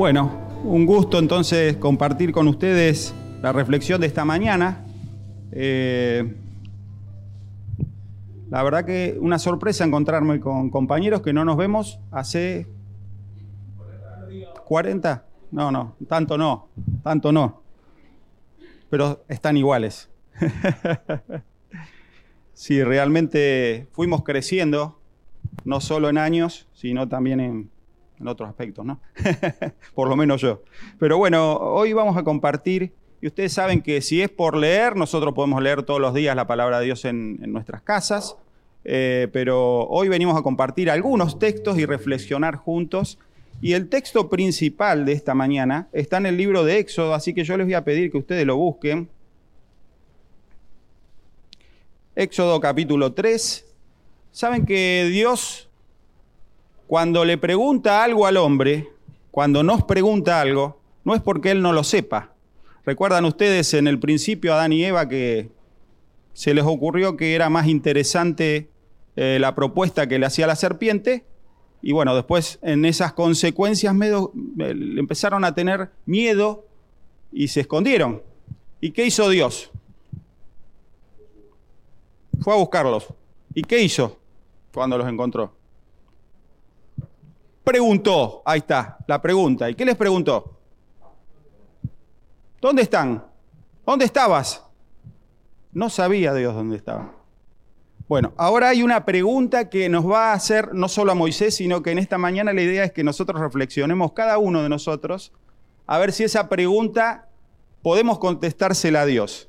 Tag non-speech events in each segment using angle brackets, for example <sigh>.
Bueno, un gusto entonces compartir con ustedes la reflexión de esta mañana. Eh, la verdad que una sorpresa encontrarme con compañeros que no nos vemos hace 40. No, no, tanto no, tanto no. Pero están iguales. <laughs> sí, realmente fuimos creciendo, no solo en años, sino también en, en otros aspectos, ¿no? <laughs> por lo menos yo. Pero bueno, hoy vamos a compartir, y ustedes saben que si es por leer, nosotros podemos leer todos los días la palabra de Dios en, nuestras casas, eh, pero hoy venimos a compartir algunos textos y reflexionar juntos. Y el texto principal de esta mañana está en el libro de Éxodo, así que yo les voy a pedir que ustedes lo busquen. Éxodo capítulo 3. Saben que Dios cuando le pregunta algo al hombre, cuando nos pregunta algo, no es porque él no lo sepa. ¿Recuerdan ustedes en el principio Adán y Eva que se les ocurrió que era más interesante eh, la propuesta que le hacía la serpiente? Y bueno, después en esas consecuencias medio, eh, empezaron a tener miedo y se escondieron. ¿Y qué hizo Dios? Fue a buscarlos. ¿Y qué hizo cuando los encontró? Preguntó? Ahí está, la pregunta. ¿Y qué les preguntó? ¿Dónde están? ¿Dónde estabas? No sabía Dios dónde estaba. Bueno, ahora hay una pregunta que nos va a hacer no solo a Moisés, sino que en esta mañana la idea es que nosotros reflexionemos, cada uno de nosotros, a ver si esa pregunta podemos contestársela a Dios.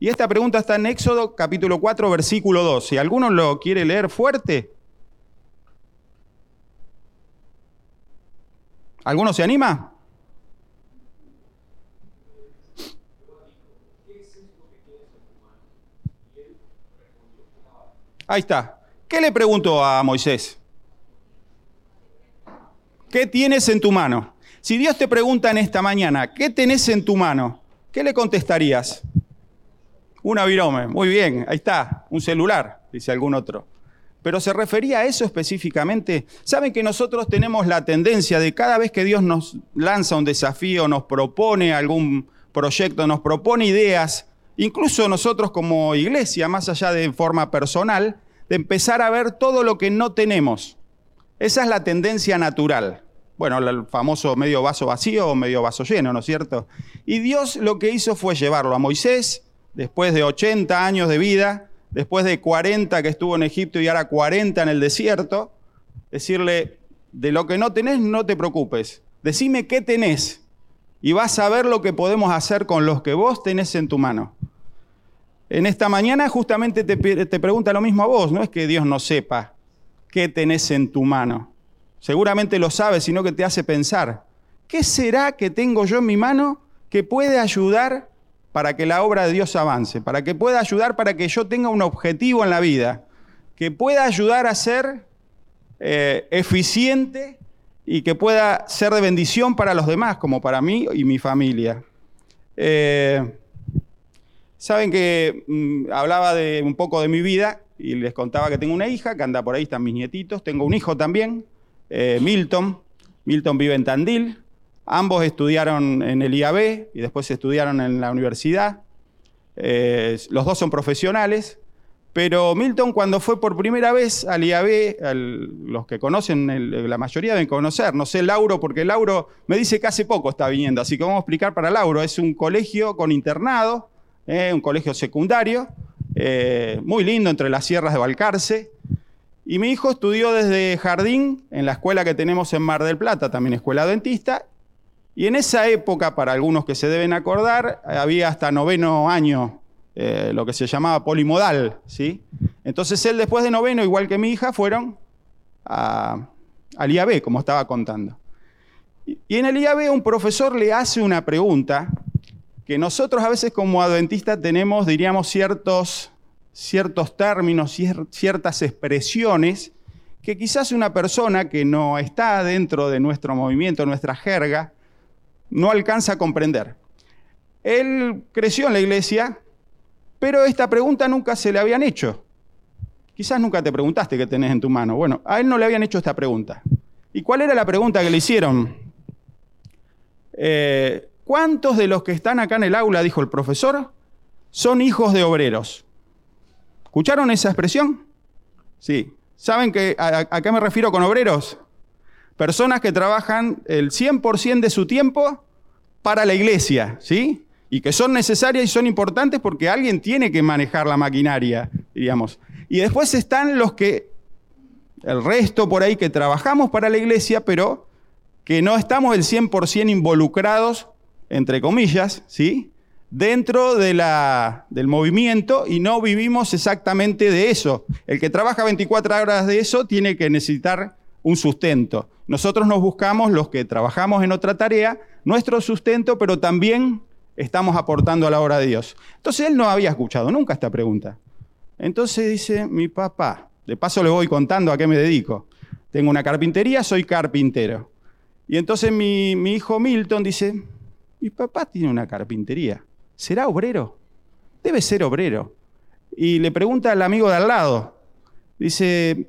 Y esta pregunta está en Éxodo capítulo 4, versículo 2. Si alguno lo quiere leer fuerte, ¿Alguno se anima? Ahí está. ¿Qué le preguntó a Moisés? ¿Qué tienes en tu mano? Si Dios te pregunta en esta mañana, ¿qué tenés en tu mano? ¿Qué le contestarías? Una virome. Muy bien, ahí está. Un celular, dice algún otro pero se refería a eso específicamente. Saben que nosotros tenemos la tendencia de cada vez que Dios nos lanza un desafío, nos propone algún proyecto, nos propone ideas, incluso nosotros como iglesia, más allá de forma personal, de empezar a ver todo lo que no tenemos. Esa es la tendencia natural. Bueno, el famoso medio vaso vacío o medio vaso lleno, ¿no es cierto? Y Dios lo que hizo fue llevarlo a Moisés, después de 80 años de vida, después de 40 que estuvo en Egipto y ahora 40 en el desierto, decirle, de lo que no tenés, no te preocupes. Decime qué tenés y vas a ver lo que podemos hacer con los que vos tenés en tu mano. En esta mañana justamente te, pregunta lo mismo a vos, no es que Dios no sepa qué tenés en tu mano. Seguramente lo sabes, sino que te hace pensar, ¿qué será que tengo yo en mi mano que puede ayudar para que la obra de Dios avance, para que pueda ayudar para que yo tenga un objetivo en la vida, que pueda ayudar a ser eh, eficiente y que pueda ser de bendición para los demás, como para mí y mi familia. Eh, saben que mm, hablaba de un poco de mi vida y les contaba que tengo una hija, que anda por ahí, están mis nietitos, tengo un hijo también, eh, Milton. Milton vive en Tandil, Ambos estudiaron en el IAB y después estudiaron en la universidad. Eh, los dos son profesionales, pero Milton cuando fue por primera vez al IAB, los que conocen, la mayoría deben conocer, no sé Lauro, porque Lauro me dice que hace poco está viniendo, así que vamos a explicar para Lauro. Es un colegio con internado, eh, un colegio secundario, eh, muy lindo entre las sierras de Balcarce. Y mi hijo estudió desde jardín en la escuela que tenemos en Mar del Plata, también escuela dentista, y en esa época, para algunos que se deben acordar, había hasta noveno año eh, lo que se llamaba polimodal. ¿sí? Entonces él después de noveno, igual que mi hija, fueron al IAB, como estaba contando. Y, y en el IAB un profesor le hace una pregunta que nosotros a veces como adventistas tenemos, diríamos, ciertos, ciertos términos, ciertas expresiones que quizás una persona que no está dentro de nuestro movimiento, nuestra jerga, no alcanza a comprender. Él creció en la iglesia, pero esta pregunta nunca se le habían hecho. Quizás nunca te preguntaste qué tenés en tu mano. Bueno, a él no le habían hecho esta pregunta. ¿Y cuál era la pregunta que le hicieron? Eh, ¿Cuántos de los que están acá en el aula, dijo el profesor, son hijos de obreros? ¿Escucharon esa expresión? Sí. ¿Saben que, a, qué me refiero con obreros? Personas que trabajan el 100% de su tiempo para la iglesia, ¿sí? Y que son necesarias y son importantes porque alguien tiene que manejar la maquinaria, diríamos. Y después están los que, el resto por ahí que trabajamos para la iglesia, pero que no estamos el 100% involucrados, entre comillas, ¿sí? Dentro de la, del movimiento y no vivimos exactamente de eso. El que trabaja 24 horas de eso tiene que necesitar un sustento. Nosotros nos buscamos los que trabajamos en otra tarea, nuestro sustento, pero también estamos aportando a la obra de Dios. Entonces él no había escuchado nunca esta pregunta. Entonces dice, mi papá, de paso le voy contando a qué me dedico. Tengo una carpintería, soy carpintero. Y entonces mi, hijo Milton dice, mi papá tiene una carpintería, ¿será obrero? Debe ser obrero. Y le pregunta al amigo de al lado, dice,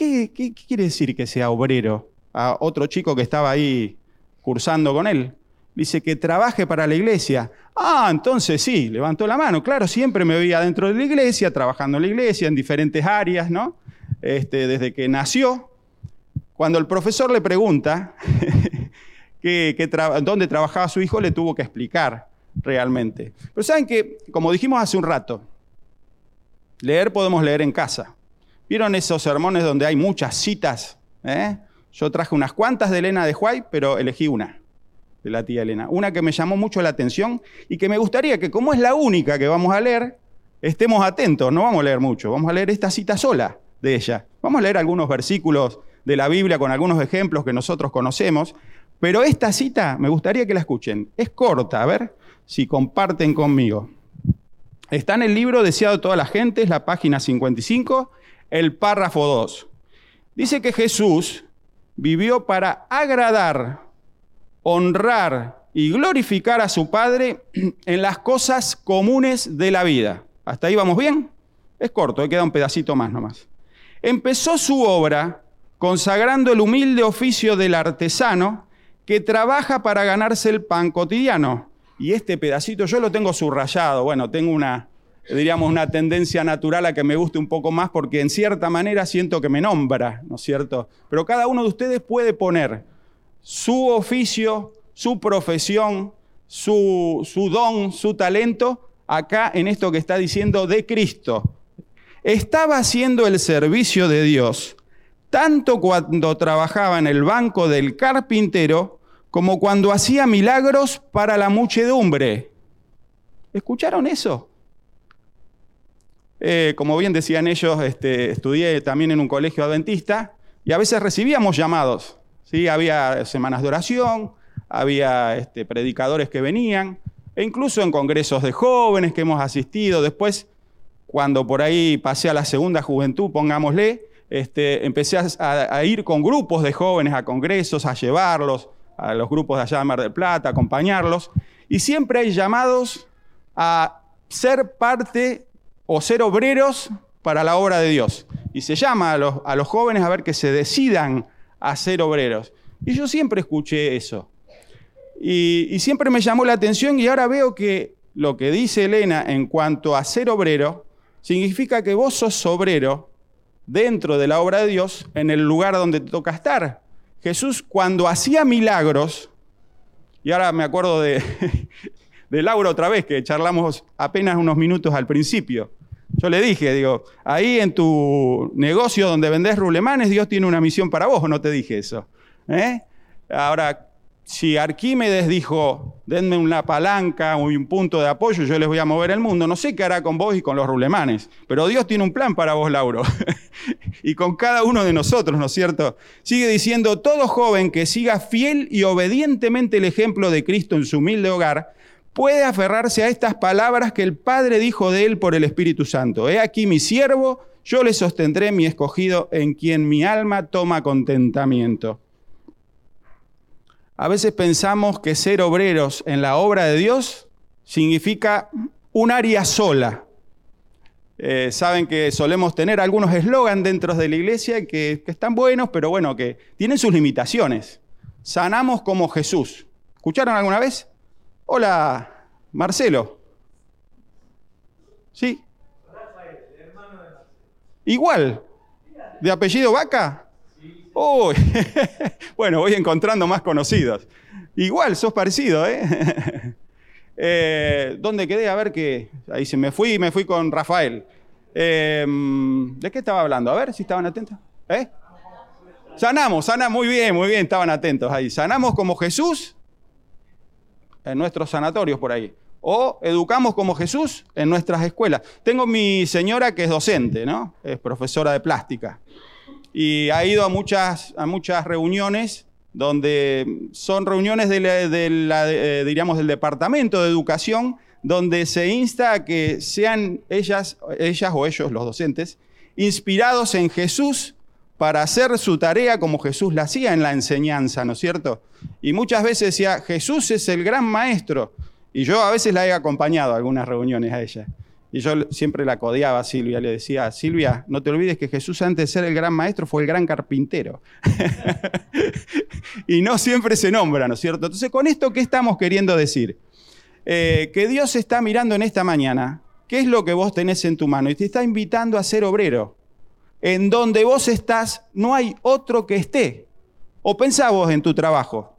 ¿qué, quiere decir que sea obrero? A otro chico que estaba ahí cursando con él. Dice que trabaje para la iglesia. Ah, entonces sí, levantó la mano. Claro, siempre me veía dentro de la iglesia, trabajando en la iglesia, en diferentes áreas, ¿no? Este, desde que nació. Cuando el profesor le pregunta <laughs> dónde trabajaba su hijo, le tuvo que explicar realmente. Pero saben que, como dijimos hace un rato, leer podemos leer en casa. ¿Vieron esos sermones donde hay muchas citas? ¿Eh? Yo traje unas cuantas de Elena de Huay, pero elegí una de la tía Elena. Una que me llamó mucho la atención y que me gustaría que, como es la única que vamos a leer, estemos atentos. No vamos a leer mucho, vamos a leer esta cita sola de ella. Vamos a leer algunos versículos de la Biblia con algunos ejemplos que nosotros conocemos, pero esta cita me gustaría que la escuchen. Es corta, a ver si comparten conmigo. Está en el libro Deseado de toda la gente, es la página 55, el párrafo 2. Dice que Jesús vivió para agradar honrar y glorificar a su Padre en las cosas comunes de la vida. ¿Hasta ahí vamos bien? Es corto, queda un pedacito más nomás. Empezó su obra consagrando el humilde oficio del artesano que trabaja para ganarse el pan cotidiano. Y este pedacito yo lo tengo subrayado, bueno, tengo una, diríamos, una tendencia natural a que me guste un poco más porque en cierta manera siento que me nombra, ¿no es cierto? Pero cada uno de ustedes puede poner su oficio, su profesión, su, don, su talento, acá en esto que está diciendo de Cristo. Estaba haciendo el servicio de Dios, tanto cuando trabajaba en el banco del carpintero, como cuando hacía milagros para la muchedumbre. ¿Escucharon eso? Eh, como bien decían ellos, este, estudié también en un colegio adventista y a veces recibíamos llamados ¿sí? Había semanas de oración, había este, predicadores que venían, e incluso en congresos de jóvenes que hemos asistido. Después, cuando por ahí pasé a la segunda juventud, pongámosle, este, empecé a, ir con grupos de jóvenes a congresos, a llevarlos a los grupos de allá de Mar del Plata, a acompañarlos. Y siempre hay llamados a ser parte o ser obreros para la obra de Dios. Y se llama a los, a los jóvenes a ver que se decidan a ser obreros. Y yo siempre escuché eso. Y, siempre me llamó la atención y ahora veo que lo que dice Elena en cuanto a ser obrero, significa que vos sos obrero dentro de la obra de Dios en el lugar donde te toca estar. Jesús cuando hacía milagros, y ahora me acuerdo de, <laughs> de Laura otra vez, que charlamos apenas unos minutos al principio, yo le dije, digo, ahí en tu negocio donde vendés rulemanes, Dios tiene una misión para vos, ¿o no te dije eso? ¿Eh? Ahora, si Arquímedes dijo, denme una palanca o un punto de apoyo, yo les voy a mover el mundo, no sé qué hará con vos y con los rulemanes, pero Dios tiene un plan para vos, Lauro, <laughs> y con cada uno de nosotros, ¿no es cierto? Sigue diciendo, todo joven que siga fiel y obedientemente el ejemplo de Cristo en su humilde hogar, puede aferrarse a estas palabras que el Padre dijo de él por el Espíritu Santo. He aquí mi siervo, yo le sostendré mi escogido en quien mi alma toma contentamiento. A veces pensamos que ser obreros en la obra de Dios significa un área sola. Eh, saben que solemos tener algunos eslogans dentro de la iglesia que están buenos, pero bueno, que tienen sus limitaciones. Sanamos como Jesús. ¿Escucharon alguna vez? Hola, Marcelo. ¿Sí? Igual. ¿De apellido Vaca? Uy. <laughs> bueno, voy encontrando más conocidos. Igual, sos parecido, ¿eh? <laughs> eh dónde quedé? A ver que. Ahí se me fui, me fui con Rafael. Em, ¿De qué estaba hablando? A ver si estaban atentos. ¿Eh? Sanamos, sanamos, muy bien, muy bien, estaban atentos ahí. Sanamos como Jesús en nuestros sanatorios por ahí. O educamos como Jesús en nuestras escuelas. Tengo mi señora que es docente, ¿no? Es profesora de plástica. Y ha ido a muchas, a muchas reuniones donde son reuniones de eh, diríamos, del Departamento de Educación, donde se insta a que sean ellas, ellas o ellos, los docentes, inspirados en Jesús para hacer su tarea como Jesús la hacía en la enseñanza, ¿no es cierto? Y muchas veces decía, Jesús es el gran maestro. Y yo a veces la he acompañado a algunas reuniones a ella. Y yo siempre la codeaba a Silvia, le decía, Silvia, no te olvides que Jesús antes de ser el gran maestro fue el gran carpintero. <laughs> y no siempre se nombra, ¿no es cierto? Entonces, con esto, ¿qué estamos queriendo decir? Eh, que Dios está mirando en esta mañana, ¿qué es lo que vos tenés en tu mano? Y te está invitando a ser obrero. En donde vos estás, no hay otro que esté. O pensá vos en tu trabajo.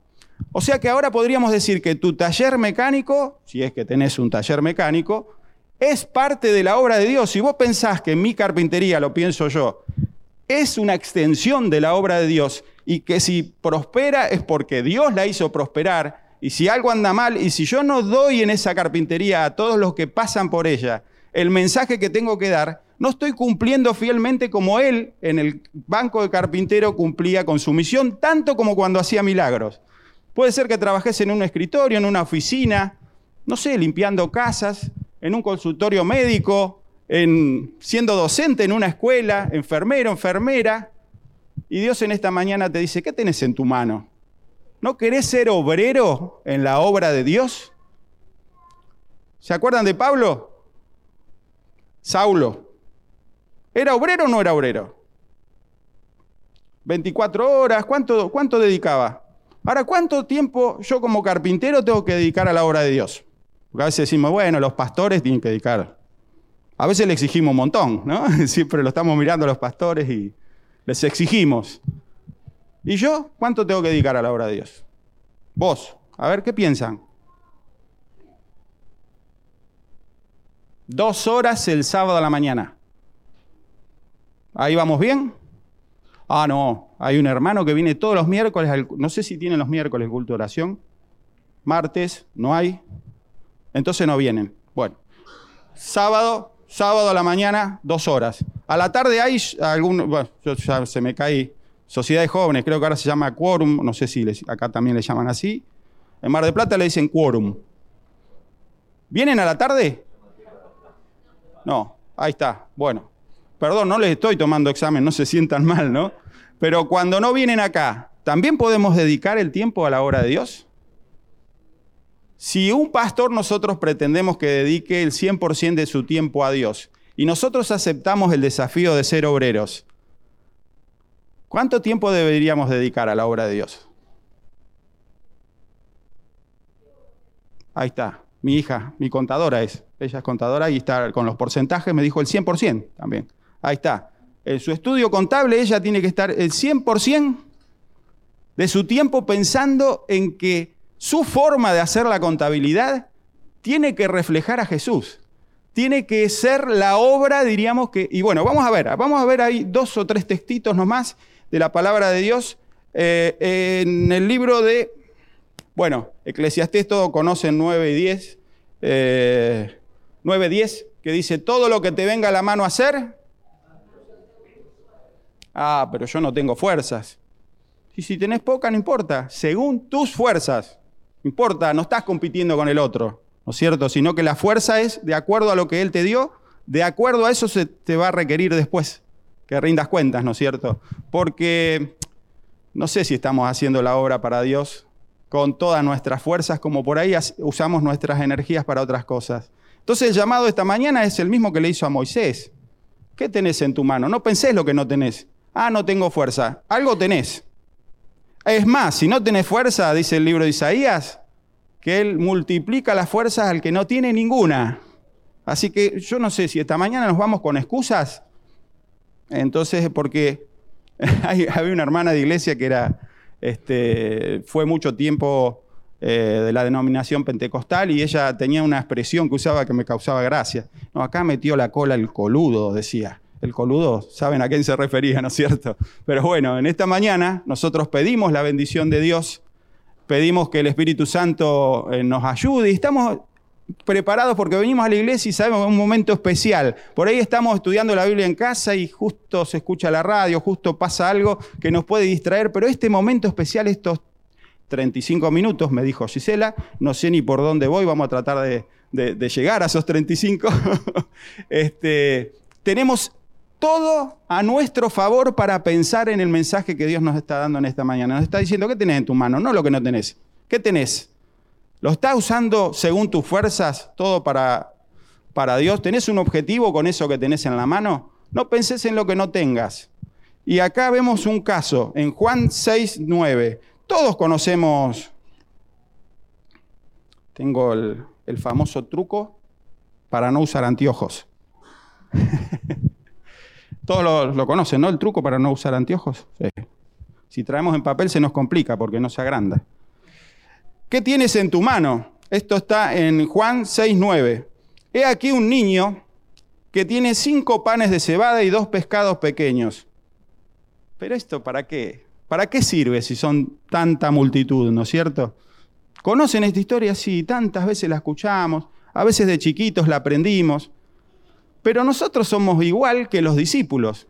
O sea que ahora podríamos decir que tu taller mecánico, si es que tenés un taller mecánico, es parte de la obra de Dios. Si vos pensás que mi carpintería, lo pienso yo, es una extensión de la obra de Dios y que si prospera es porque Dios la hizo prosperar y si algo anda mal y si yo no doy en esa carpintería a todos los que pasan por ella el mensaje que tengo que dar, no estoy cumpliendo fielmente como él en el banco de carpintero cumplía con su misión, tanto como cuando hacía milagros. Puede ser que trabajes en un escritorio, en una oficina, no sé, limpiando casas, en un consultorio médico, en, siendo docente en una escuela, enfermero, enfermera. Y Dios en esta mañana te dice, ¿qué tenés en tu mano? ¿No querés ser obrero en la obra de Dios? ¿Se acuerdan de Pablo? Saulo. ¿Era obrero o no era obrero? 24 horas, ¿cuánto, cuánto dedicaba? Ahora, ¿cuánto tiempo yo como carpintero tengo que dedicar a la obra de Dios? Porque a veces decimos, bueno, los pastores tienen que dedicar. A veces le exigimos un montón, ¿no? <laughs> Siempre lo estamos mirando a los pastores y les exigimos. ¿Y yo cuánto tengo que dedicar a la obra de Dios? Vos, a ver qué piensan. Dos horas el sábado a la mañana. ¿Ahí vamos bien? Ah, no, hay un hermano que viene todos los miércoles, no sé si tienen los miércoles culto de oración. Martes, no hay. Entonces no vienen. Bueno, sábado, sábado a la mañana, dos horas. A la tarde hay algún, bueno, ya se me cae, sociedades jóvenes, creo que ahora se llama quórum, no sé si acá también le llaman así. En Mar de Plata le dicen quórum. ¿Vienen a la tarde? No, ahí está. Bueno, perdón, no les estoy tomando examen, no se sientan mal, ¿no? Pero cuando no vienen acá, ¿también podemos dedicar el tiempo a la obra de Dios? Si un pastor nosotros pretendemos que dedique el 100% de su tiempo a Dios y nosotros aceptamos el desafío de ser obreros, ¿cuánto tiempo deberíamos dedicar a la obra de Dios? Ahí está, mi hija, mi contadora es, ella es contadora y está con los porcentajes, me dijo el 100% también. Ahí está. En su estudio contable ella tiene que estar el 100% de su tiempo pensando en que su forma de hacer la contabilidad tiene que reflejar a Jesús. Tiene que ser la obra, diríamos que... Y bueno, vamos a ver, vamos a ver ahí dos o tres textitos nomás de la palabra de Dios eh, en el libro de... Bueno, Eclesiastés todo conocen 9 y 10. 9, 10, que dice, todo lo que te venga a la mano a hacer... Ah, pero yo no tengo fuerzas. Y si tenés poca, no importa. Según tus fuerzas. Importa, no estás compitiendo con el otro, ¿no es cierto? Sino que la fuerza es de acuerdo a lo que Él te dio, de acuerdo a eso se te va a requerir después que rindas cuentas, ¿no es cierto? Porque no sé si estamos haciendo la obra para Dios con todas nuestras fuerzas, como por ahí usamos nuestras energías para otras cosas. Entonces el llamado esta mañana es el mismo que le hizo a Moisés. ¿Qué tenés en tu mano? No pensés lo que no tenés. Ah, no tengo fuerza. Algo tenés. Es más, si no tenés fuerza, dice el libro de Isaías, que Él multiplica las fuerzas al que no tiene ninguna. Así que yo no sé si esta mañana nos vamos con excusas. Entonces, porque <laughs> había una hermana de iglesia que era, este, fue mucho tiempo eh, de la denominación pentecostal y ella tenía una expresión que usaba que me causaba gracia. No, acá metió la cola el coludo, decía. El coludo, saben a quién se refería, ¿no es cierto? Pero bueno, en esta mañana nosotros pedimos la bendición de Dios, pedimos que el Espíritu Santo eh, nos ayude y estamos preparados porque venimos a la iglesia y sabemos que es un momento especial. Por ahí estamos estudiando la Biblia en casa y justo se escucha la radio, justo pasa algo que nos puede distraer, pero este momento especial, estos 35 minutos, me dijo Gisela, no sé ni por dónde voy, vamos a tratar de, llegar a esos 35. <laughs> este, tenemos todo a nuestro favor para pensar en el mensaje que Dios nos está dando en esta mañana. Nos está diciendo, ¿qué tenés en tu mano? No lo que no tenés. ¿Qué tenés? ¿Lo estás usando según tus fuerzas, todo para, para Dios? ¿Tenés un objetivo con eso que tenés en la mano? No penses en lo que no tengas. Y acá vemos un caso, en Juan 6, 9. Todos conocemos, tengo el, famoso truco para no usar anteojos. <laughs> Todos lo, conocen, ¿no? El truco para no usar anteojos. Si traemos en papel se nos complica porque no se agranda. ¿Qué tienes en tu mano? Esto está en Juan 6.9. He aquí un niño que tiene cinco panes de cebada y dos pescados pequeños. Pero esto, ¿para qué? ¿Para qué sirve si son tanta multitud, no es cierto? ¿Conocen esta historia? Sí, tantas veces la escuchamos, a veces de chiquitos la aprendimos, pero nosotros somos igual que los discípulos.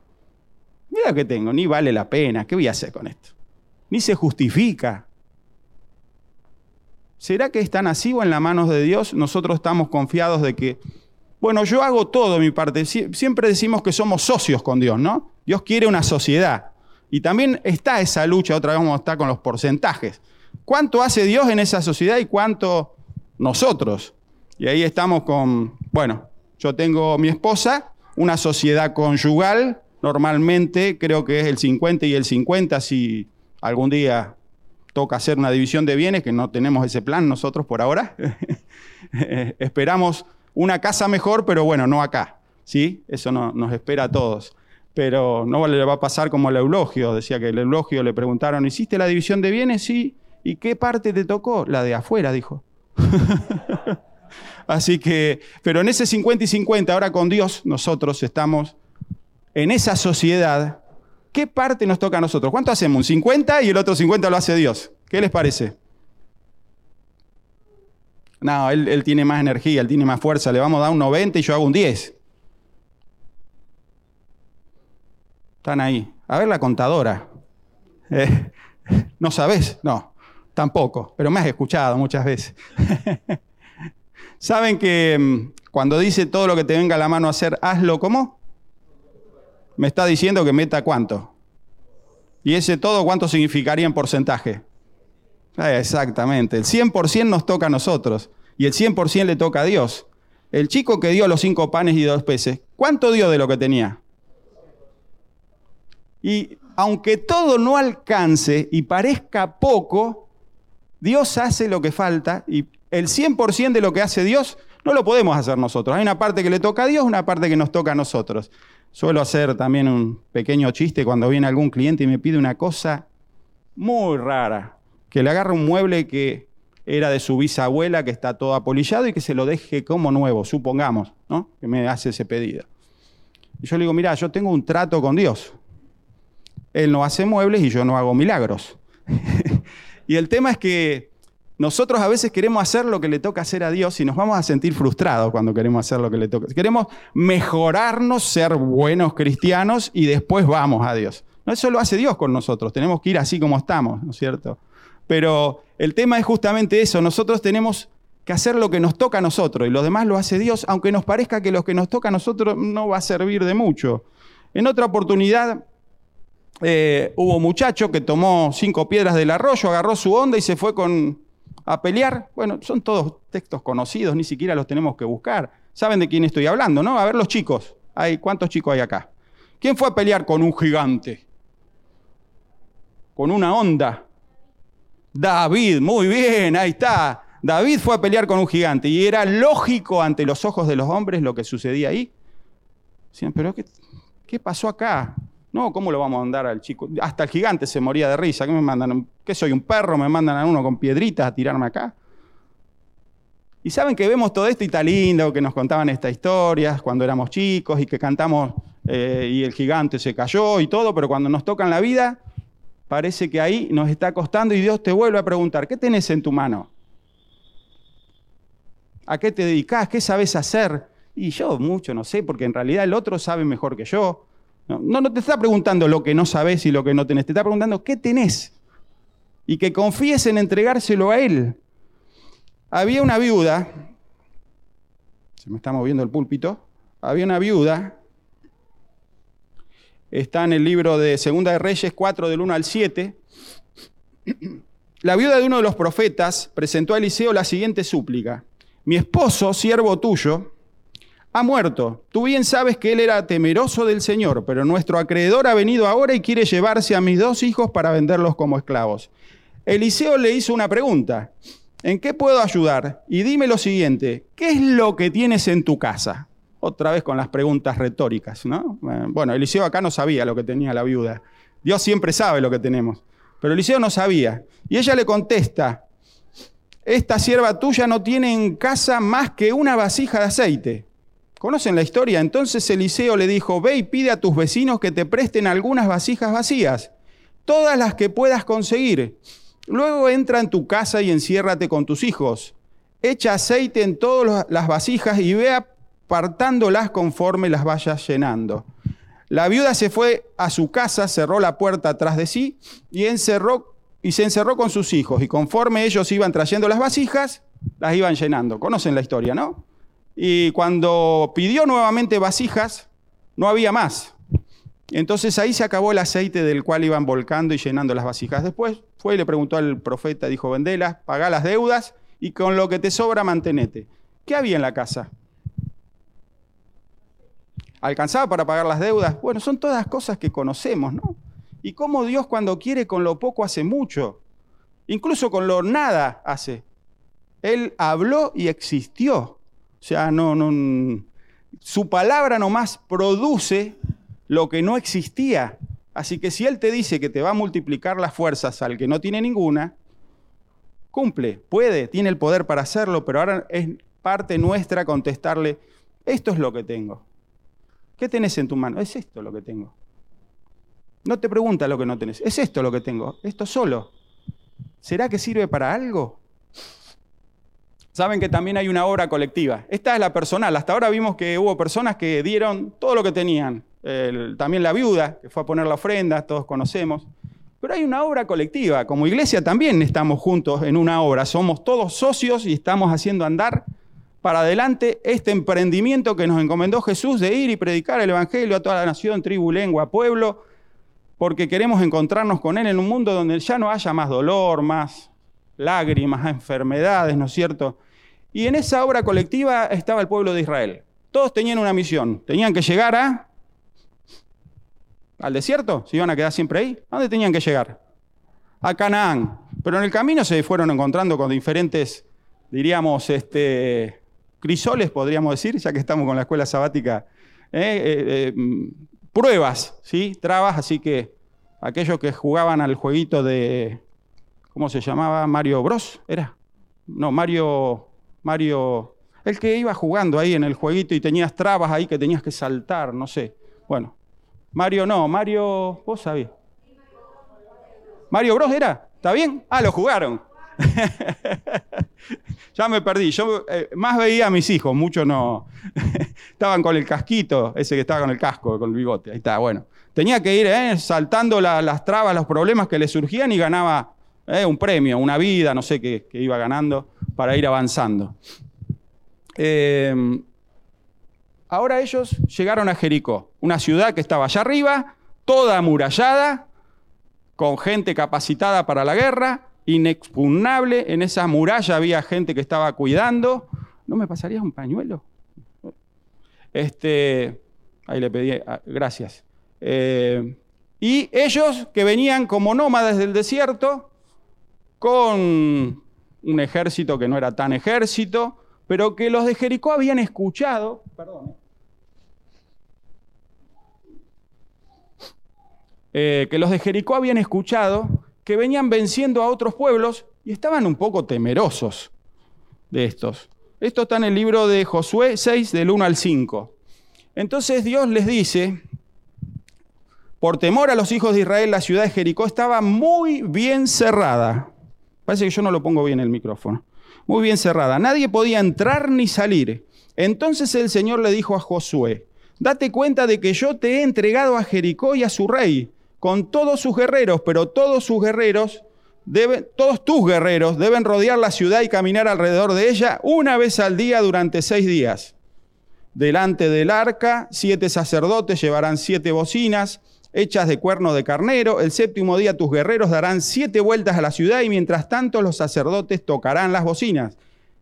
Mira que tengo, ni vale la pena, ¿qué voy a hacer con esto? Ni se justifica. ¿Será que es tan así o en las manos de Dios nosotros estamos confiados de que, bueno, yo hago todo mi parte? Siempre decimos que somos socios con Dios, ¿no? Dios quiere una sociedad. Y también está esa lucha, otra vez vamos a estar con los porcentajes. ¿Cuánto hace Dios en esa sociedad y cuánto nosotros? Y ahí estamos con, bueno, yo tengo mi esposa, una sociedad conyugal, normalmente creo que es el 50 y el 50 si algún día toca hacer una división de bienes, que no tenemos ese plan nosotros por ahora. <laughs> Esperamos una casa mejor, pero bueno, no acá. ¿sí? Eso no, nos espera a todos pero no le va a pasar como al eulogio. Decía que el eulogio le preguntaron, ¿hiciste la división de bienes? Sí. ¿Y qué parte te tocó? La de afuera, dijo. <laughs> Así que, pero en ese 50 y 50, ahora con Dios, nosotros estamos en esa sociedad. ¿Qué parte nos toca a nosotros? ¿Cuánto hacemos? Un 50 y el otro 50 lo hace Dios. ¿Qué les parece? No, él, él tiene más energía, él tiene más fuerza. Le vamos a dar un 90 y yo hago un 10. Están ahí. A ver la contadora. Eh, <laughs> ¿No sabes? No, tampoco, pero me has escuchado muchas veces. <laughs> ¿Saben que mm, cuando dice todo lo que te venga a la mano a hacer, hazlo como? Me está diciendo que meta cuánto. ¿Y ese todo cuánto significaría en porcentaje? Eh, exactamente, el 100% nos toca a nosotros y el 100% le toca a Dios. El chico que dio los cinco panes y dos peces, ¿cuánto dio de lo que tenía? Y aunque todo no alcance y parezca poco, Dios hace lo que falta y el 100% de lo que hace Dios no lo podemos hacer nosotros. Hay una parte que le toca a Dios, una parte que nos toca a nosotros. Suelo hacer también un pequeño chiste cuando viene algún cliente y me pide una cosa muy rara, que le agarre un mueble que era de su bisabuela, que está todo apolillado y que se lo deje como nuevo, supongamos, ¿no? Que me hace ese pedido. Y yo le digo, mira, yo tengo un trato con Dios. Él no hace muebles y yo no hago milagros. Y el tema es que nosotros a veces queremos hacer lo que le toca hacer a Dios y nos vamos a sentir frustrados cuando queremos hacer lo que le toca. Queremos mejorarnos, ser buenos cristianos y después vamos a Dios. No, eso lo hace Dios con nosotros. Tenemos que ir así como estamos, ¿no es cierto? Pero el tema es justamente eso. Nosotros tenemos que hacer lo que nos toca a nosotros y lo demás lo hace Dios, aunque nos parezca que lo que nos toca a nosotros no va a servir de mucho. En otra oportunidad eh, hubo un muchacho que tomó cinco piedras del arroyo, agarró su onda y se fue con, a pelear. Bueno, son todos textos conocidos, ni siquiera los tenemos que buscar. Saben de quién estoy hablando, ¿no? A ver los chicos. Hay, ¿Cuántos chicos hay acá? ¿Quién fue a pelear con un gigante? Con una onda. David, muy bien, ahí está. David fue a pelear con un gigante y era lógico ante los ojos de los hombres lo que sucedía ahí. Decían, pero ¿qué, qué pasó acá? No, ¿cómo lo vamos a mandar al chico? Hasta el gigante se moría de risa. ¿Qué me mandan? ¿Qué soy, un perro? ¿Me mandan a uno con piedritas a tirarme acá? Y saben que vemos todo esto y está lindo, que nos contaban estas historias cuando éramos chicos y que cantamos eh, y el gigante se cayó y todo, pero cuando nos tocan la vida, parece que ahí nos está costando y Dios te vuelve a preguntar, ¿qué tenés en tu mano? ¿A qué te dedicas? ¿Qué sabes hacer? Y yo mucho no sé, porque en realidad el otro sabe mejor que yo. No, no te está preguntando lo que no sabes y lo que no tenés, te está preguntando qué tenés. Y que confíes en entregárselo a Él. Había una viuda, se me está moviendo el púlpito, había una viuda, está en el libro de Segunda de Reyes 4 del 1 al 7. La viuda de uno de los profetas presentó a Eliseo la siguiente súplica. Mi esposo, siervo tuyo, ha muerto. Tú bien sabes que él era temeroso del Señor, pero nuestro acreedor ha venido ahora y quiere llevarse a mis dos hijos para venderlos como esclavos. Eliseo le hizo una pregunta. ¿En qué puedo ayudar? Y dime lo siguiente, ¿qué es lo que tienes en tu casa? Otra vez con las preguntas retóricas, ¿no? Eh, bueno, Eliseo acá no sabía lo que tenía la viuda. Dios siempre sabe lo que tenemos. Pero Eliseo no sabía. Y ella le contesta, esta sierva tuya no tiene en casa más que una vasija de aceite. ¿Conocen la historia? Entonces Eliseo le dijo, ve y pide a tus vecinos que te presten algunas vasijas vacías, todas las que puedas conseguir Luego entra en tu casa y enciérrate con tus hijos. Echa aceite en todas las vasijas y ve apartándolas conforme las vayas llenando. La viuda se fue a su casa, cerró la puerta atrás de sí y, y se encerró con sus hijos. Y conforme ellos iban trayendo las vasijas, las iban llenando. Conocen la historia, ¿no? Y cuando pidió nuevamente vasijas, no había más. Entonces ahí se acabó el aceite del cual iban volcando y llenando las vasijas. Después fue y le preguntó al profeta, dijo, vendelas, pagá las deudas y con lo que te sobra mantenete. ¿Qué había en la casa? ¿Alcanzaba para pagar las deudas? Bueno, son todas cosas que conocemos, ¿no? Y cómo Dios cuando quiere con lo poco hace mucho. Incluso con lo nada hace. Él habló y existió. O sea, no, no, su palabra nomás produce lo que no existía. Así que si Él te dice que te va a multiplicar las fuerzas al que no tiene ninguna, cumple, puede, tiene el poder para hacerlo, pero ahora es parte nuestra contestarle, esto es lo que tengo. ¿Qué tenés en tu mano? Es esto lo que tengo. No te pregunta lo que no tenés, es esto lo que tengo, esto solo. ¿Será que sirve para algo? Saben que también hay una obra colectiva. Esta es la personal. Hasta ahora vimos que hubo personas que dieron todo lo que tenían, también la viuda, que fue a poner la ofrenda, todos conocemos. Pero hay una obra colectiva. Como iglesia también estamos juntos en una obra. Somos todos socios y estamos haciendo andar para adelante este emprendimiento que nos encomendó Jesús de ir y predicar el Evangelio a toda la nación, tribu, lengua, pueblo, porque queremos encontrarnos con Él en un mundo donde ya no haya más dolor, más lágrimas, enfermedades, ¿no es cierto? Y en esa obra colectiva estaba el pueblo de Israel. Todos tenían una misión, tenían que llegar a ¿Al desierto? ¿Se iban a quedar siempre ahí? ¿A dónde tenían que llegar? A Canaán. Pero en el camino se fueron encontrando con diferentes, diríamos, este, crisoles, podríamos decir, ya que estamos con la escuela sabática, ¿eh? Eh, eh, pruebas, ¿sí? trabas, así que aquellos que jugaban al jueguito de, ¿cómo se llamaba? Mario Bros, ¿era? No, Mario, Mario, el que iba jugando ahí en el jueguito y tenías trabas ahí que tenías que saltar, no sé. Bueno, Mario no, Mario, vos sabés. Mario Bros era, ¿está bien? Ah, lo jugaron. <laughs> ya me perdí. Yo eh, más veía a mis hijos, muchos no. <laughs> Estaban con el casquito, ese que estaba con el casco, con el bigote. Ahí está, bueno. Tenía que ir eh, saltando las trabas, los problemas que le surgían y ganaba eh, un premio, una vida, no sé qué, iba ganando para ir avanzando. Eh, Ahora ellos llegaron a Jericó, una ciudad que estaba allá arriba, toda amurallada, con gente capacitada para la guerra, inexpugnable. En esa muralla había gente que estaba cuidando. ¿No me pasarías un pañuelo? Este, ahí le pedí, ah, gracias. Eh, y ellos que venían como nómadas del desierto, con un ejército que no era tan ejército, pero que los de Jericó habían escuchado, perdón, eh, que los de Jericó habían escuchado que venían venciendo a otros pueblos y estaban un poco temerosos de estos. Esto está en el libro de Josué 6, del 1 al 5. Entonces Dios les dice, por temor a los hijos de Israel, la ciudad de Jericó estaba muy bien cerrada. Parece que yo no lo pongo bien el micrófono. Muy bien cerrada. Nadie podía entrar ni salir. Entonces el Señor le dijo a Josué, date cuenta de que yo te he entregado a Jericó y a su rey, con todos sus guerreros, pero todos sus guerreros todos tus guerreros deben rodear la ciudad y caminar alrededor de ella una vez al día durante seis días. Delante del arca, siete sacerdotes llevarán siete bocinas hechas de cuerno de carnero. El séptimo día tus guerreros darán siete vueltas a la ciudad y mientras tanto los sacerdotes tocarán las bocinas.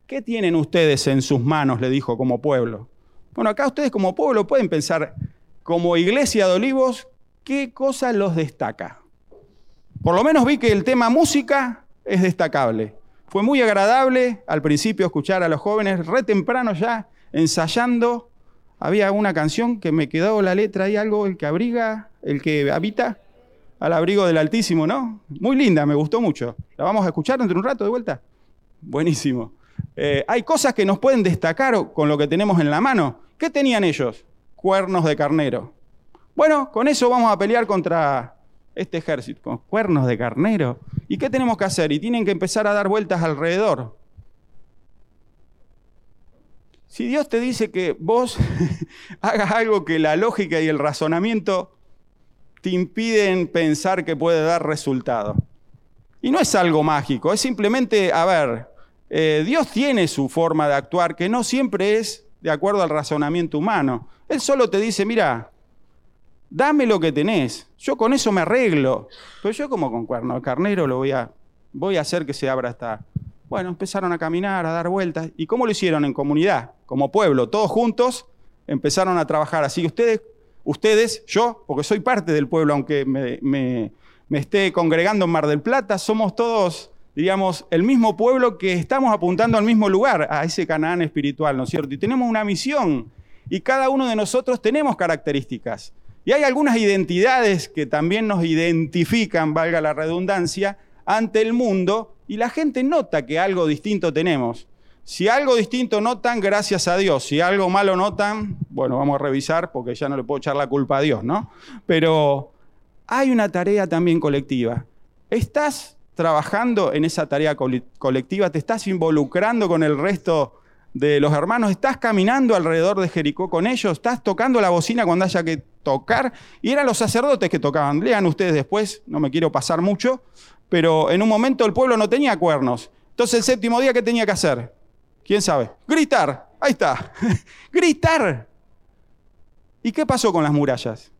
¿Qué tienen ustedes en sus manos? le dijo como pueblo. Bueno, acá ustedes como pueblo pueden pensar, como iglesia de olivos, ¿qué cosa los destaca? Por lo menos vi que el tema música es destacable. Fue muy agradable al principio escuchar a los jóvenes re temprano ya ensayando. Había una canción que me quedó la letra ahí, algo, el que abriga, el que habita al abrigo del Altísimo, ¿no? Muy linda, me gustó mucho. ¿La vamos a escuchar dentro de un rato de vuelta? Buenísimo. Eh, hay cosas que nos pueden destacar con lo que tenemos en la mano. ¿Qué tenían ellos? Cuernos de carnero. Bueno, con eso vamos a pelear contra este ejército, con cuernos de carnero. ¿Y qué tenemos que hacer? Y tienen que empezar a dar vueltas alrededor. Si Dios te dice que vos <laughs> hagas algo que la lógica y el razonamiento te impiden pensar que puede dar resultado. Y no es algo mágico, es simplemente, a ver, eh, Dios tiene su forma de actuar que no siempre es de acuerdo al razonamiento humano. Él solo te dice, mira, dame lo que tenés, yo con eso me arreglo. Pero yo como con cuerno de carnero lo voy a, voy a hacer que se abra esta... Bueno, empezaron a caminar, a dar vueltas. ¿Y cómo lo hicieron en comunidad? Como pueblo, todos juntos empezaron a trabajar. Así ustedes, ustedes, yo, porque soy parte del pueblo, aunque me, me, me esté congregando en Mar del Plata, somos todos, diríamos, el mismo pueblo que estamos apuntando al mismo lugar, a ese Canaán espiritual, ¿no es cierto? Y tenemos una misión. Y cada uno de nosotros tenemos características. Y hay algunas identidades que también nos identifican, valga la redundancia, ante el mundo y la gente nota que algo distinto tenemos. Si algo distinto notan, gracias a Dios. Si algo malo notan, bueno, vamos a revisar porque ya no le puedo echar la culpa a Dios, ¿no? Pero hay una tarea también colectiva. ¿Estás trabajando en esa tarea colectiva? ¿Te estás involucrando con el resto de los hermanos, estás caminando alrededor de Jericó con ellos, estás tocando la bocina cuando haya que tocar, y eran los sacerdotes que tocaban. Lean ustedes después, no me quiero pasar mucho, pero en un momento el pueblo no tenía cuernos. Entonces el séptimo día, ¿qué tenía que hacer? ¿Quién sabe? Gritar, ahí está, <laughs> gritar. ¿Y qué pasó con las murallas?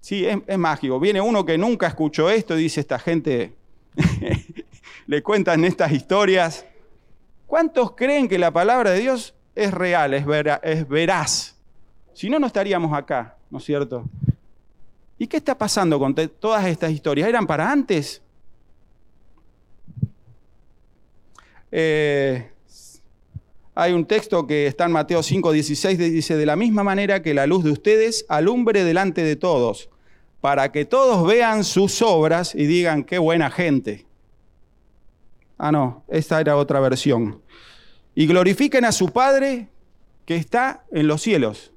Sí, es, mágico. Viene uno que nunca escuchó esto y dice, esta gente <laughs> le cuentan estas historias ¿Cuántos creen que la palabra de Dios es real, es, es veraz? Si no, no estaríamos acá, ¿no es cierto? ¿Y qué está pasando con todas estas historias? ¿Eran para antes? Eh, hay un texto que está en Mateo 5, 16, dice, de la misma manera que la luz de ustedes alumbre delante de todos, para que todos vean sus obras y digan, qué buena gente. Ah, no, esta era otra versión. Y glorifiquen a su Padre que está en los cielos.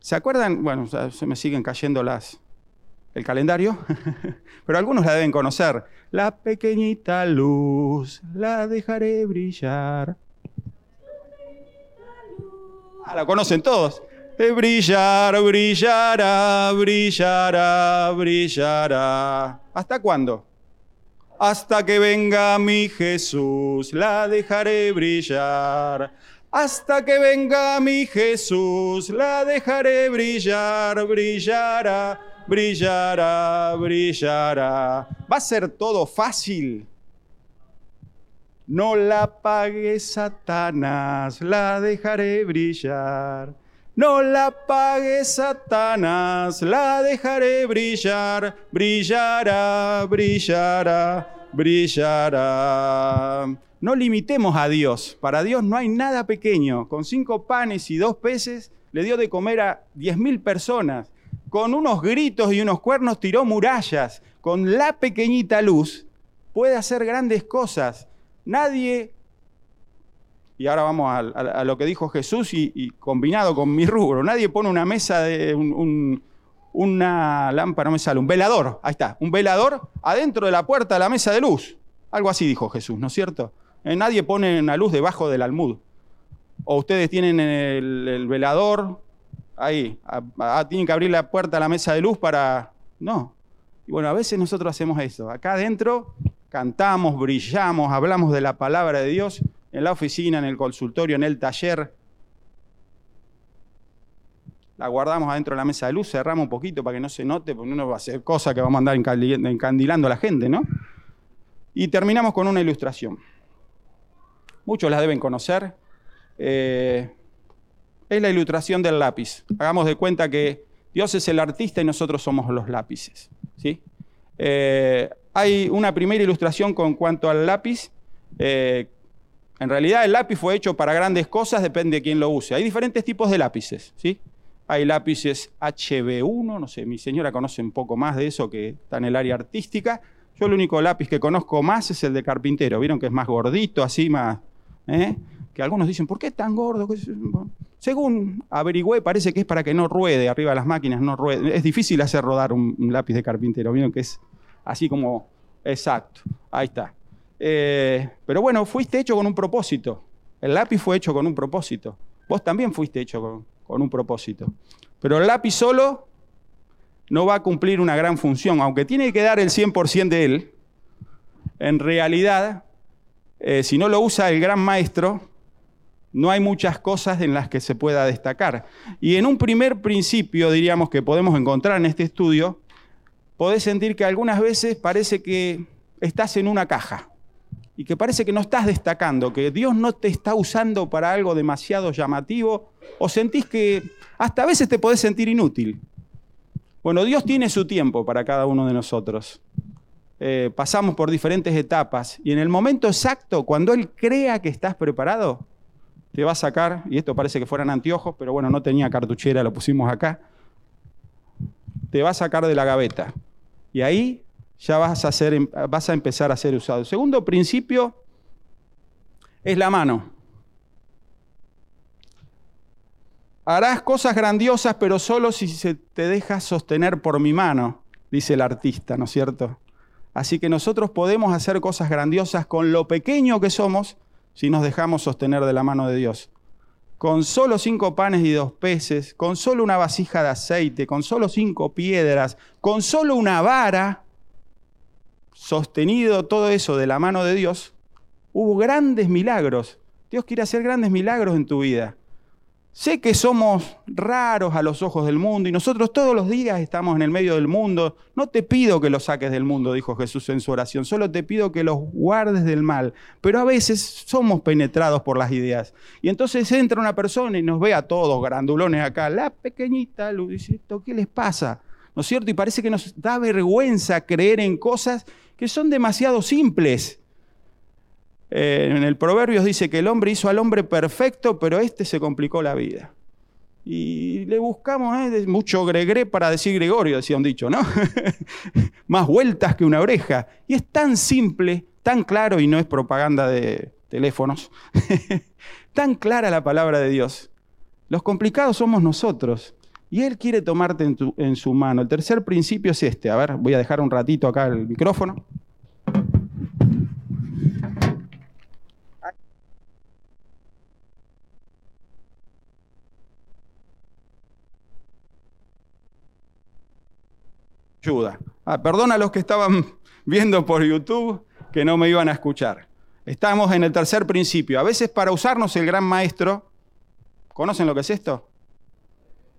¿Se acuerdan? Bueno, se me siguen cayendo las el calendario, <laughs> pero algunos la deben conocer. La pequeñita luz la dejaré brillar. Ah, la conocen todos. De brillar, brillará, brillará, brillará. ¿Hasta cuándo? Hasta que venga mi Jesús, la dejaré brillar. Hasta que venga mi Jesús, la dejaré brillar, brillará, brillará, brillará. ¿Va a ser todo fácil? No la pague Satanás, la dejaré brillar. No la pagues, Satanás, la dejaré brillar, brillará, brillará, brillará. No limitemos a Dios. Para Dios no hay nada pequeño. Con cinco panes y dos peces le dio de comer a diez mil personas. Con unos gritos y unos cuernos tiró murallas. Con la pequeñita luz puede hacer grandes cosas. Nadie y ahora vamos a, lo que dijo Jesús y, combinado con mi rubro. Nadie pone una mesa de una lámpara, no me sale, un velador, ahí está, un velador adentro de la puerta de la mesa de luz. Algo así dijo Jesús, ¿no es cierto? Eh, nadie pone una luz debajo del almud. O ustedes tienen el, velador ahí, tienen que abrir la puerta de la mesa de luz para... No. Y bueno, a veces nosotros hacemos eso. Acá adentro cantamos, brillamos, hablamos de la palabra de Dios en la oficina, en el consultorio, en el taller. La guardamos adentro de la mesa de luz, cerramos un poquito para que no se note, porque uno va a hacer cosas que vamos a andar encandilando a la gente, ¿no? Y terminamos con una ilustración. Muchos la deben conocer. Eh, es la ilustración del lápiz. Hagamos de cuenta que Dios es el artista y nosotros somos los lápices. ¿sí? Eh, hay una primera ilustración con cuanto al lápiz eh, en realidad el lápiz fue hecho para grandes cosas, depende de quién lo use. Hay diferentes tipos de lápices, ¿sí? Hay lápices HB1, no sé, mi señora conoce un poco más de eso que está en el área artística. Yo el único lápiz que conozco más es el de carpintero. Vieron que es más gordito, así más... ¿eh? Que algunos dicen, ¿por qué es tan gordo? Según averigüé, parece que es para que no ruede arriba de las máquinas, no ruede. Es difícil hacer rodar un, lápiz de carpintero. Vieron que es así como... Exacto, ahí está. Eh, pero bueno, fuiste hecho con un propósito. El lápiz fue hecho con un propósito. Vos también fuiste hecho con, un propósito. Pero el lápiz solo no va a cumplir una gran función. Aunque tiene que dar el 100% de él, en realidad, eh, si no lo usa el gran maestro, no hay muchas cosas en las que se pueda destacar. Y en un primer principio, diríamos que podemos encontrar en este estudio, podés sentir que algunas veces parece que estás en una caja y que parece que no estás destacando, que Dios no te está usando para algo demasiado llamativo, o sentís que hasta a veces te podés sentir inútil. Bueno, Dios tiene su tiempo para cada uno de nosotros. Eh, pasamos por diferentes etapas y en el momento exacto, cuando Él crea que estás preparado, te va a sacar, y esto parece que fueran anteojos, pero bueno, no tenía cartuchera, lo pusimos acá, te va a sacar de la gaveta. Y ahí ya vas a, em, vas a empezar a ser usado. Segundo principio es la mano. Harás cosas grandiosas, pero solo si se te dejas sostener por mi mano, dice el artista, ¿no es cierto? Así que nosotros podemos hacer cosas grandiosas con lo pequeño que somos si nos dejamos sostener de la mano de Dios. Con solo cinco panes y dos peces, con solo una vasija de aceite, con solo cinco piedras, con solo una vara, sostenido todo eso de la mano de Dios, hubo grandes milagros. Dios quiere hacer grandes milagros en tu vida. Sé que somos raros a los ojos del mundo y nosotros todos los días estamos en el medio del mundo. No te pido que los saques del mundo, dijo Jesús en su oración, solo te pido que los guardes del mal. Pero a veces somos penetrados por las ideas. Y entonces entra una persona y nos ve a todos grandulones acá, la pequeñita dice, ¿qué les pasa? ¿No es cierto? Y parece que nos da vergüenza creer en cosas que son demasiado simples. Eh, en el Proverbios dice que el hombre hizo al hombre perfecto, pero este se complicó la vida. Y le buscamos eh, mucho gregre para decir Gregorio, decía un dicho, ¿no? <laughs> Más vueltas que una oreja. Y es tan simple, tan claro, y no es propaganda de teléfonos, <laughs> tan clara la palabra de Dios. Los complicados somos nosotros. Y Él quiere tomarte en, su mano. El tercer principio es este. A ver, voy a dejar un ratito acá el micrófono. Ayuda. Ah, perdona a los que estaban viendo por YouTube que no me iban a escuchar. Estamos en el tercer principio. A veces para usarnos el gran maestro, ¿conocen lo que es esto?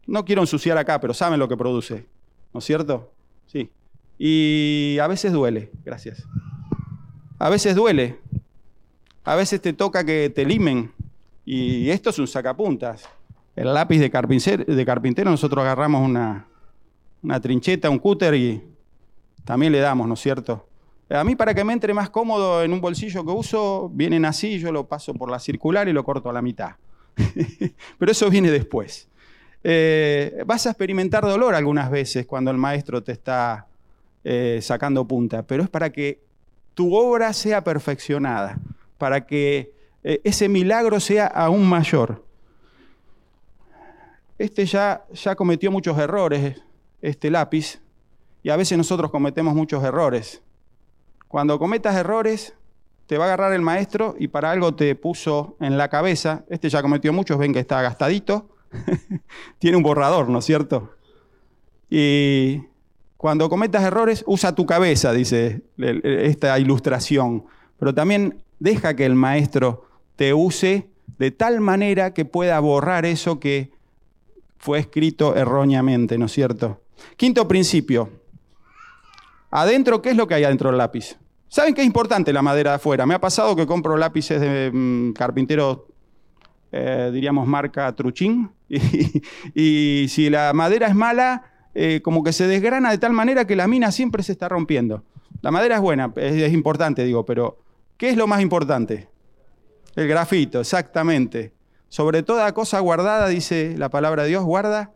no quiero ensuciar acá, pero saben lo que produce, ¿no es cierto? Sí. Y a veces duele, gracias. A veces duele. A veces te toca que te limen. Y esto es un sacapuntas. El lápiz de carpintero nosotros agarramos una, una trincheta, un cúter y también le damos, ¿no es cierto? A mí para que me entre más cómodo en un bolsillo que uso, vienen así, yo lo paso por la circular y lo corto a la mitad. <laughs> Pero eso viene después. Eh, vas a experimentar dolor algunas veces cuando el maestro te está eh, sacando punta, pero es para que tu obra sea perfeccionada, para que eh, ese milagro sea aún mayor. Este ya, ya cometió muchos errores, este lápiz, y a veces nosotros cometemos muchos errores. Cuando cometas errores, te va a agarrar el maestro y para algo te puso en la cabeza. Este ya cometió muchos, ven que está gastadito. <laughs> Tiene un borrador, ¿no es cierto? Y cuando cometas errores, usa tu cabeza, dice esta ilustración. Pero también deja que el maestro te use de tal manera que pueda borrar eso que fue escrito erróneamente, ¿no es cierto? Quinto principio. Adentro, ¿qué es lo que hay adentro del lápiz? ¿Saben qué es importante la madera de afuera? Me ha pasado que compro lápices de mm, carpintero, eh, diríamos marca Truchín, <laughs> y, si la madera es mala, eh, como que se desgrana de tal manera que la mina siempre se está rompiendo. La madera es buena, es importante, digo, pero ¿qué es lo más importante? El grafito, exactamente. Sobre toda cosa guardada, dice la palabra de Dios, guarda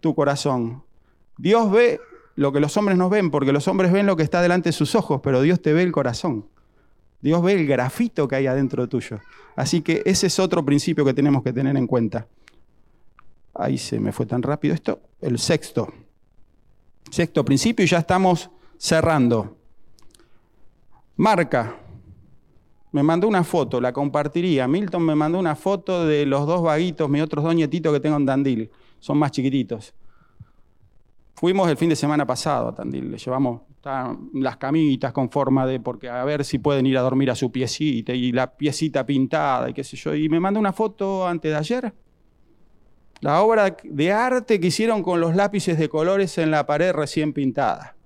tu corazón. Dios ve lo que los hombres no ven, porque los hombres ven lo que está delante de sus ojos, pero Dios te ve el corazón. Dios ve el grafito que hay adentro tuyo. Así que ese es otro principio que tenemos que tener en cuenta. Ahí se me fue tan rápido esto. El sexto. Sexto principio y ya estamos cerrando. Marca. Me mandó una foto, la compartiría. Milton me mandó una foto de los dos vaguitos, mis otros dos nietitos que tengo en Dandil. Son más chiquititos. Fuimos el fin de semana pasado a Tandil, le llevamos las camitas con forma de, porque a ver si pueden ir a dormir a su piecita y la piecita pintada y qué sé yo. Y me mandó una foto antes de ayer. La obra de arte que hicieron con los lápices de colores en la pared recién pintada.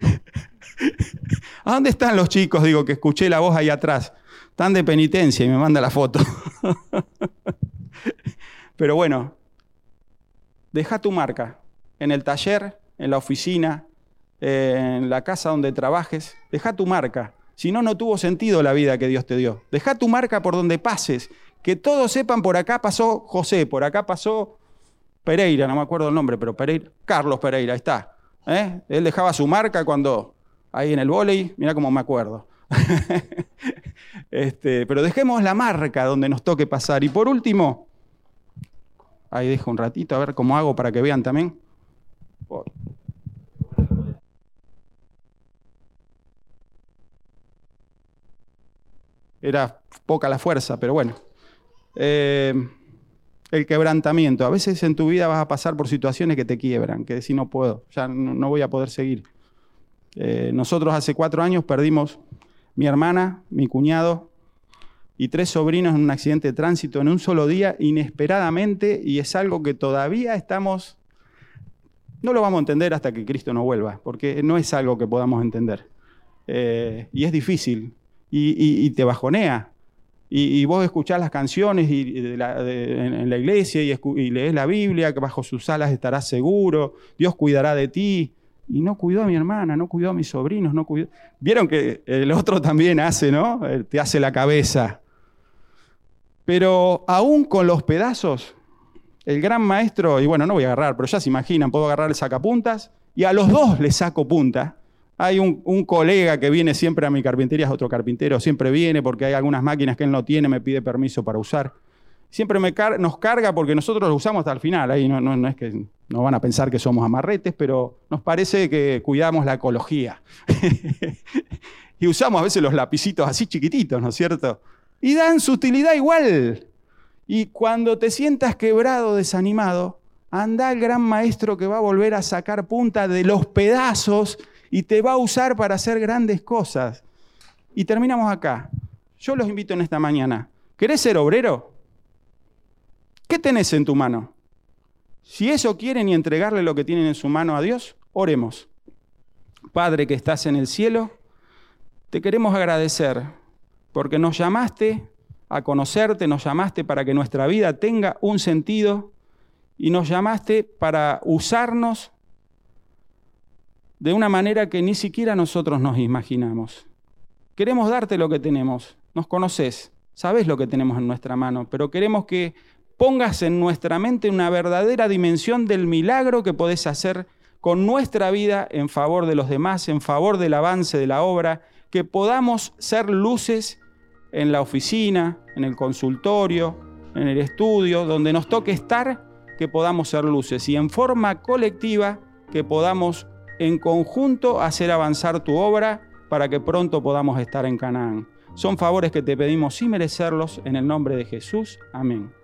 <laughs> ¿A dónde están los chicos? Digo, que escuché la voz ahí atrás. Están de penitencia y me manda la foto. <laughs> Pero bueno, deja tu marca en el taller, en la oficina, en la casa donde trabajes. Deja tu marca. Si no, no tuvo sentido la vida que Dios te dio. Deja tu marca por donde pases. Que todos sepan, por acá pasó José, por acá pasó Pereira, no me acuerdo el nombre, pero Pereira, Carlos Pereira, ahí está. ¿eh? Él dejaba su marca cuando, ahí en el volei, mira cómo me acuerdo. <laughs> este, pero dejemos la marca donde nos toque pasar. Y por último, Ahí dejo un ratito a ver cómo hago para que vean también. Era poca la fuerza, pero bueno. Eh, el quebrantamiento. A veces en tu vida vas a pasar por situaciones que te quiebran, que decís no puedo, ya no, voy a poder seguir. Eh, nosotros hace cuatro años perdimos mi hermana, mi cuñado, y tres sobrinos en un accidente de tránsito en un solo día, inesperadamente, y es algo que todavía estamos, no lo vamos a entender hasta que Cristo no vuelva, porque no es algo que podamos entender. Eh, y es difícil, y, te bajonea. Y, vos escuchás las canciones en la iglesia y, lees la Biblia, que bajo sus alas estarás seguro, Dios cuidará de ti, y no cuidó a mi hermana, no cuidó a mis sobrinos, no cuidó. Vieron que el otro también hace, ¿no? Eh, te hace la cabeza. Pero aún con los pedazos, el gran maestro, y bueno, no voy a agarrar, pero ya se imaginan, puedo agarrar el sacapuntas y a los dos le saco punta. Hay un, colega que viene siempre a mi carpintería, es otro carpintero, siempre viene porque hay algunas máquinas que él no tiene, me pide permiso para usar. Siempre nos carga porque nosotros lo usamos hasta el final. Ahí no, no es que no van a pensar que somos amarretes, pero nos parece que cuidamos la ecología. <laughs> y usamos a veces los lapicitos así chiquititos, ¿no es cierto? Y dan su utilidad igual. Y cuando te sientas quebrado, desanimado, anda el gran maestro que va a volver a sacar punta de los pedazos y te va a usar para hacer grandes cosas. Y terminamos acá. Yo los invito en esta mañana. ¿Querés ser obrero? ¿Qué tenés en tu mano? Si eso quieren y entregarle lo que tienen en su mano a Dios, oremos. Padre que estás en el cielo, te queremos agradecer porque nos llamaste a conocerte, nos llamaste para que nuestra vida tenga un sentido y nos llamaste para usarnos de una manera que ni siquiera nosotros nos imaginamos. Queremos darte lo que tenemos, nos conoces, sabes lo que tenemos en nuestra mano, pero queremos que pongas en nuestra mente una verdadera dimensión del milagro que podés hacer con nuestra vida en favor de los demás, en favor del avance de la obra, que podamos ser luces en la oficina, en el consultorio, en el estudio, donde nos toque estar, que podamos ser luces y en forma colectiva que podamos en conjunto hacer avanzar tu obra para que pronto podamos estar en Canaán. Son favores que te pedimos sin merecerlos en el nombre de Jesús. Amén.